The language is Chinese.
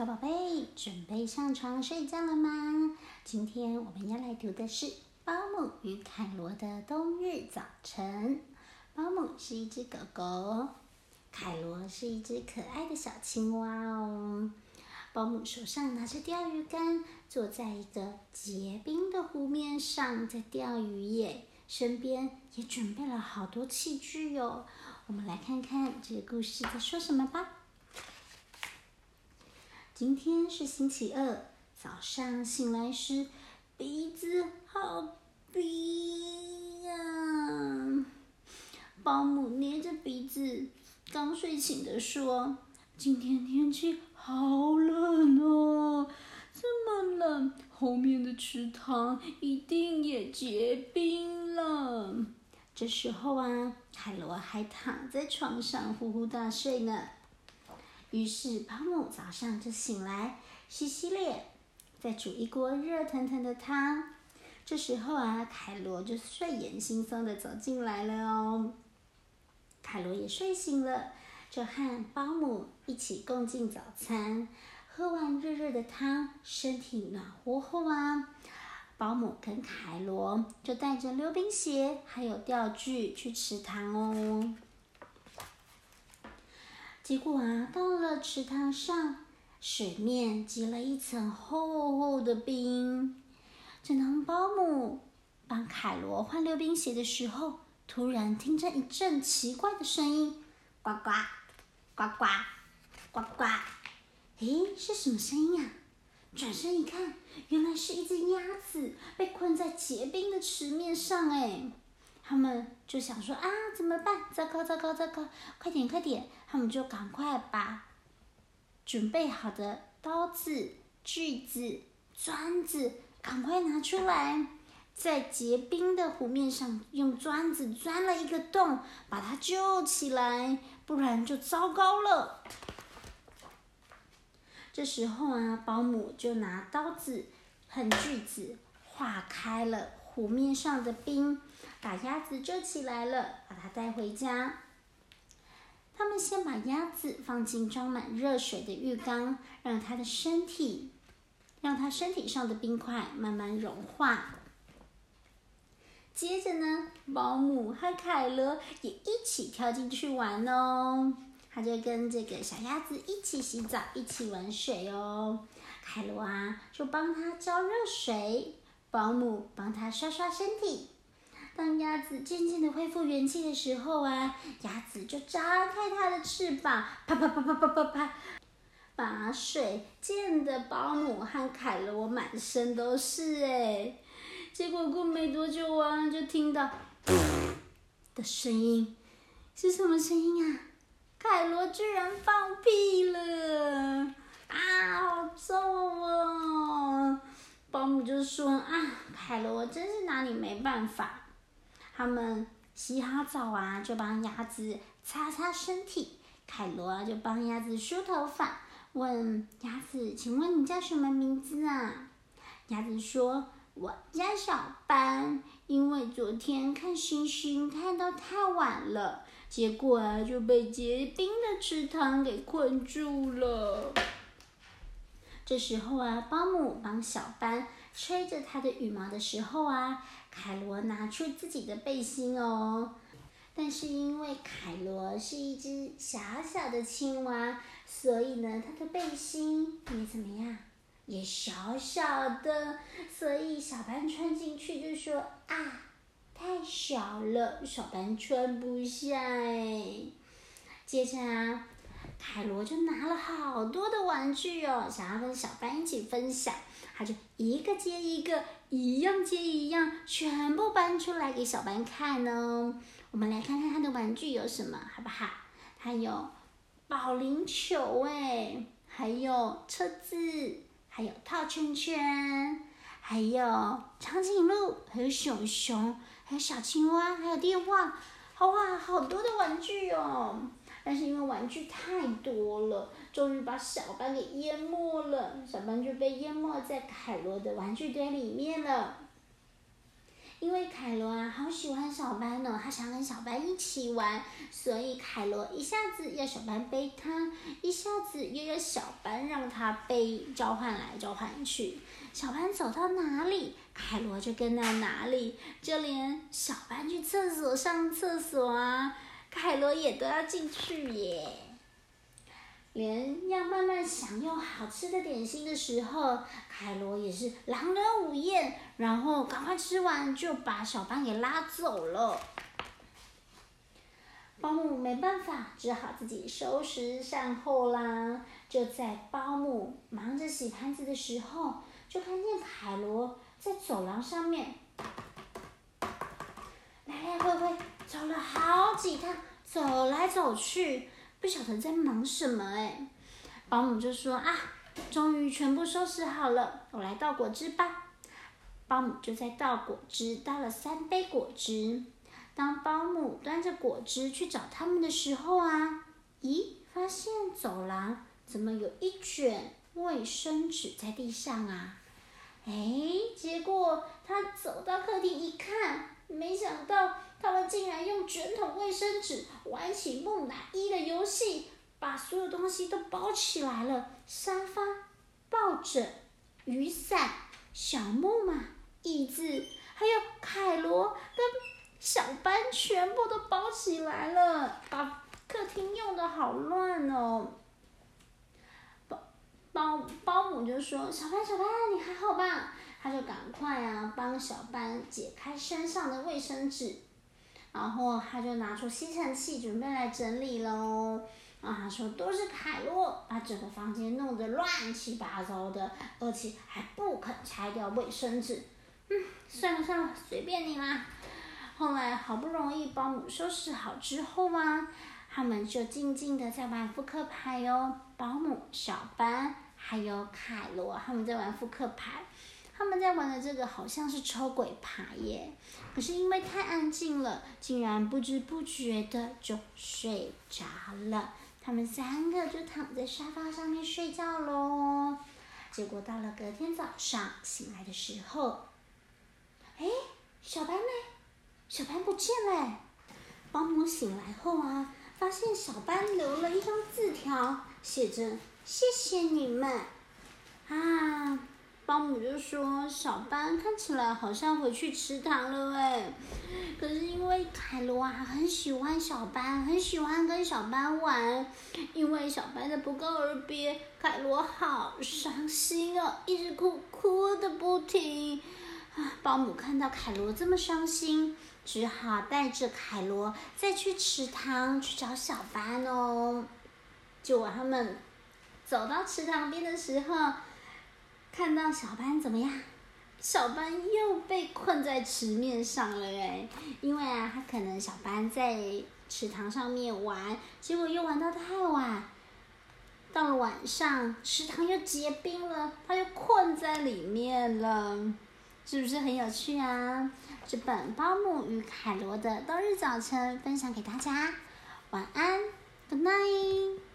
小宝贝，准备上床睡觉了吗？今天我们要来读的是《保姆与凯罗的冬日早晨》。保姆是一只狗狗，凯罗是一只可爱的小青蛙哦。保姆手上拿着钓鱼竿，坐在一个结冰的湖面上，在钓鱼耶。身边也准备了好多器具哟。我们来看看这个故事在说什么吧。今天是星期二，早上醒来时，鼻子好冰呀。保姆捏着鼻子，刚睡醒的说：“今天天气好冷哦，这么冷，后面的池塘一定也结冰了。”这时候啊，凯罗还躺在床上呼呼大睡呢。于是，保姆早上就醒来，洗洗脸，再煮一锅热腾腾的汤。这时候啊，凯罗就睡眼惺忪的走进来了哦。凯罗也睡醒了，就和保姆一起共进早餐。喝完热热的汤，身体暖和后啊，保姆跟凯罗就带着溜冰鞋还有钓具去池塘哦。结果啊，到了池塘上，水面结了一层厚厚的冰。正当保姆帮凯罗换溜冰鞋的时候，突然听见一阵奇怪的声音：“呱呱，呱呱，呱呱！”诶，是什么声音啊？转身一看，原来是一只鸭子被困在结冰的池面上。哎。他们就想说啊，怎么办？糟糕，糟糕，糟糕！快点，快点！他们就赶快把准备好的刀子、锯子、钻子赶快拿出来，在结冰的湖面上用钻子钻了一个洞，把它救起来，不然就糟糕了。这时候啊，保姆就拿刀子和锯子划开了湖面上的冰。把鸭子救起来了，把它带回家。他们先把鸭子放进装满热水的浴缸，让它的身体，让它身体上的冰块慢慢融化。接着呢，保姆和凯罗也一起跳进去玩哦。他就跟这个小鸭子一起洗澡，一起玩水哦。凯罗啊，就帮它浇热水，保姆帮它刷刷身体。当鸭子渐渐的恢复元气的时候啊，鸭子就张开它的翅膀，啪啪啪啪啪啪啪，把水溅得保姆和凯罗满身都是哎。结果过没多久啊，就听到的声音，是什么声音啊？凯罗居然放屁了！啊，好臭哦！保姆就说啊，凯罗，我真是拿你没办法。他们洗好澡啊，就帮鸭子擦擦身体。凯罗就帮鸭子梳头发，问鸭子：“请问你叫什么名字啊？”鸭子说：“我叫小班，因为昨天看星星看到太晚了，结果啊就被结冰的池塘给困住了。”这时候啊，保姆帮小班吹着它的羽毛的时候啊。凯罗拿出自己的背心哦，但是因为凯罗是一只小小的青蛙，所以呢，它的背心也怎么样，也小小的，所以小班穿进去就说啊，太小了，小班穿不下哎。接着啊，凯罗就拿了好多的玩具哦，想要跟小班一起分享。他就一个接一个，一样接一样，全部搬出来给小班看哦。我们来看看他的玩具有什么，好不好？他有保龄球哎，还有车子，还有套圈圈，还有长颈鹿，还有熊熊，还有小青蛙，还有电话，哇，好多的玩具哦。但是因为玩具太多了，终于把小班给淹没了。小班就被淹没在凯罗的玩具堆里面了。因为凯罗啊，好喜欢小班哦，他想跟小班一起玩，所以凯罗一下子要小班背他，一下子又要小班让他背，召唤来召唤去。小班走到哪里，凯罗就跟到哪里，就连小班去厕所上厕所啊，凯罗也都要进去耶。连要慢慢享用好吃的点心的时候，凯罗也是狼吞虎咽，然后赶快吃完就把小班给拉走了。保姆没办法，只好自己收拾善后啦。就在保姆忙着洗盘子的时候，就看见凯罗在走廊上面来来回回走了好几趟，走来走去。不晓得在忙什么哎，保姆就说啊，终于全部收拾好了，我来倒果汁吧。保姆就在倒果汁，倒了三杯果汁。当保姆端着果汁去找他们的时候啊，咦，发现走廊怎么有一卷卫生纸在地上啊？哎，结果他走到客厅一看，没想到。他们竟然用卷筒卫生纸玩起木乃伊的游戏，把所有东西都包起来了。沙发、抱枕、雨伞、小木马、椅子，还有凯罗跟小班，全部都包起来了，把客厅用的好乱哦。包保保姆就说：“小班，小班，你还好吧？”他就赶快啊，帮小班解开身上的卫生纸。然后他就拿出吸尘器准备来整理喽。啊，他说都是凯洛把整个房间弄得乱七八糟的，而且还不肯拆掉卫生纸。嗯，算了算了，随便你啦。后来好不容易保姆收拾好之后啊，他们就静静的在玩扑克牌哟。保姆、小班还有凯罗他们在玩扑克牌。他们在玩的这个好像是抽鬼牌耶，可是因为太安静了，竟然不知不觉的就睡着了。他们三个就躺在沙发上面睡觉喽。结果到了隔天早上醒来的时候，哎，小白呢？小白不见了。保姆醒来后啊，发现小班留了一张字条，写着“谢谢你们”，啊。保姆就说：“小班看起来好像回去池塘了哎，可是因为凯罗啊很喜欢小班，很喜欢跟小班玩，因为小班的不告而别，凯罗好伤心哦，一直哭哭的不停。啊，保姆看到凯罗这么伤心，只好带着凯罗再去池塘去找小班哦。就他们走到池塘边的时候。”看到小班怎么样？小班又被困在池面上了哎，因为啊，他可能小班在池塘上面玩，结果又玩到太晚，到了晚上，池塘又结冰了，他又困在里面了，是不是很有趣啊？这本《包姆与凯罗的冬日早晨》分享给大家，晚安，Good night。